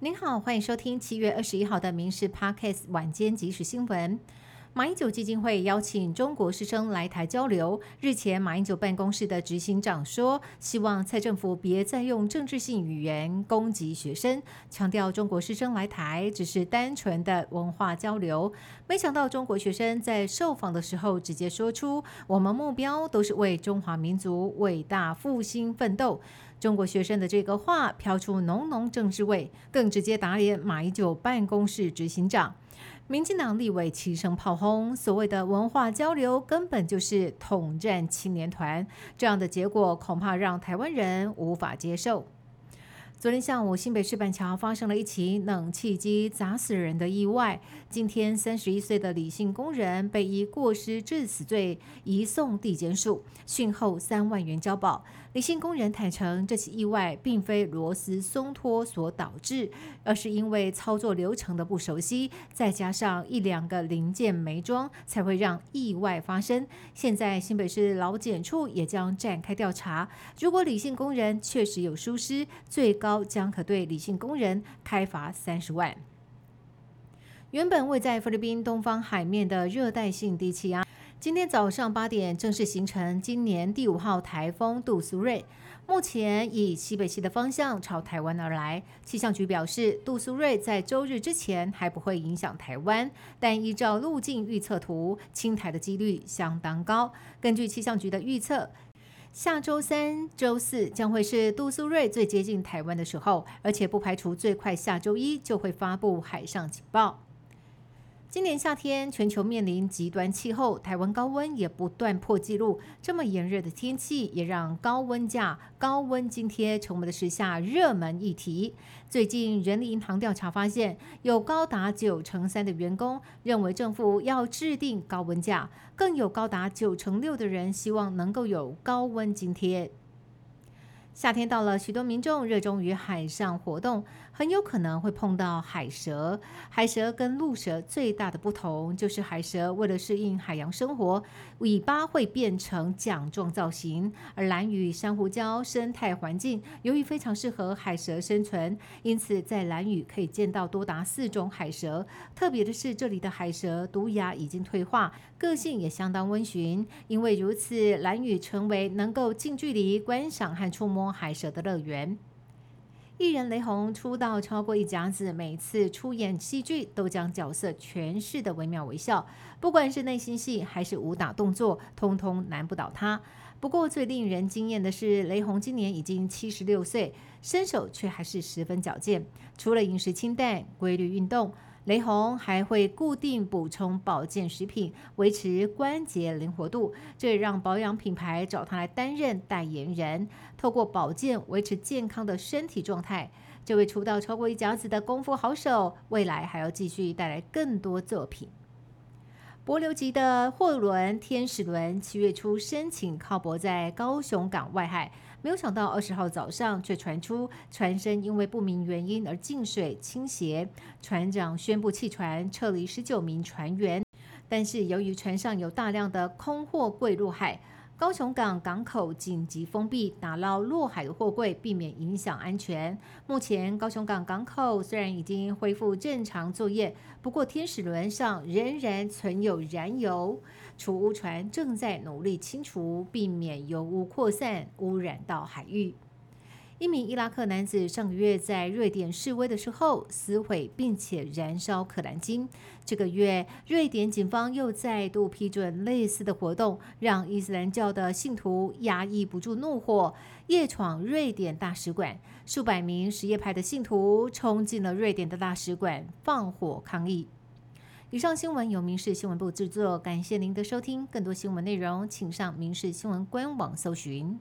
您好，欢迎收听七月二十一号的《民事 Podcast》晚间即时新闻。马英九基金会邀请中国师生来台交流。日前，马英九办公室的执行长说，希望蔡政府别再用政治性语言攻击学生，强调中国师生来台只是单纯的文化交流。没想到，中国学生在受访的时候直接说出：“我们目标都是为中华民族伟大复兴奋斗。”中国学生的这个话飘出浓浓政治味，更直接打脸马英九办公室执行长。民进党立委齐声炮轰，所谓的文化交流根本就是统战青年团，这样的结果恐怕让台湾人无法接受。昨天下午，新北市板桥发生了一起冷气机砸死人的意外。今天，三十一岁的李姓工人被以过失致死罪移送地检署，讯后三万元交保。李姓工人坦承，这起意外并非螺丝松脱所导致，而是因为操作流程的不熟悉，再加上一两个零件没装，才会让意外发生。现在，新北市劳检处也将展开调查。如果李姓工人确实有疏失，最高。将可对李姓工人开罚三十万。原本位在菲律宾东方海面的热带性低气压，今天早上八点正式形成今年第五号台风杜苏芮，目前以西北西的方向朝台湾而来。气象局表示，杜苏芮在周日之前还不会影响台湾，但依照路径预测图，侵台的几率相当高。根据气象局的预测。下周三、周四将会是杜苏芮最接近台湾的时候，而且不排除最快下周一就会发布海上警报。今年夏天，全球面临极端气候，台湾高温也不断破纪录。这么炎热的天气，也让高温假、高温津贴成为了时下热门议题。最近，人力银行调查发现，有高达九成三的员工认为政府要制定高温假，更有高达九成六的人希望能够有高温津贴。夏天到了，许多民众热衷于海上活动，很有可能会碰到海蛇。海蛇跟陆蛇最大的不同，就是海蛇为了适应海洋生活，尾巴会变成桨状造型；而蓝屿珊瑚礁生态环境由于非常适合海蛇生存，因此在蓝屿可以见到多达四种海蛇。特别的是，这里的海蛇毒牙已经退化，个性也相当温驯。因为如此，蓝屿成为能够近距离观赏和触摸。海蛇的乐园，艺人雷洪出道超过一甲子，每次出演戏剧都将角色诠释的惟妙惟肖，不管是内心戏还是武打动作，通通难不倒他。不过最令人惊艳的是，雷洪今年已经七十六岁，身手却还是十分矫健，除了饮食清淡、规律运动。雷洪还会固定补充保健食品，维持关节灵活度，这也让保养品牌找他来担任代言人。透过保健维持健康的身体状态，这位出道超过一甲子的功夫好手，未来还要继续带来更多作品。柏流级的货轮天使轮七月初申请靠泊在高雄港外海。没有想到，二十号早上却传出船身因为不明原因而进水倾斜，船长宣布弃船，撤离十九名船员。但是由于船上有大量的空货柜入海。高雄港港口紧急封闭，打捞落海的货柜，避免影响安全。目前高雄港港口虽然已经恢复正常作业，不过天使轮上仍然存有燃油，储污船正在努力清除，避免油污扩散污染到海域。一名伊拉克男子上个月在瑞典示威的时候撕毁并且燃烧可兰经。这个月，瑞典警方又再度批准类似的活动，让伊斯兰教的信徒压抑不住怒火，夜闯瑞典大使馆。数百名什叶派的信徒冲进了瑞典的大使馆，放火抗议。以上新闻由民事新闻部制作，感谢您的收听。更多新闻内容，请上民事新闻官网搜寻。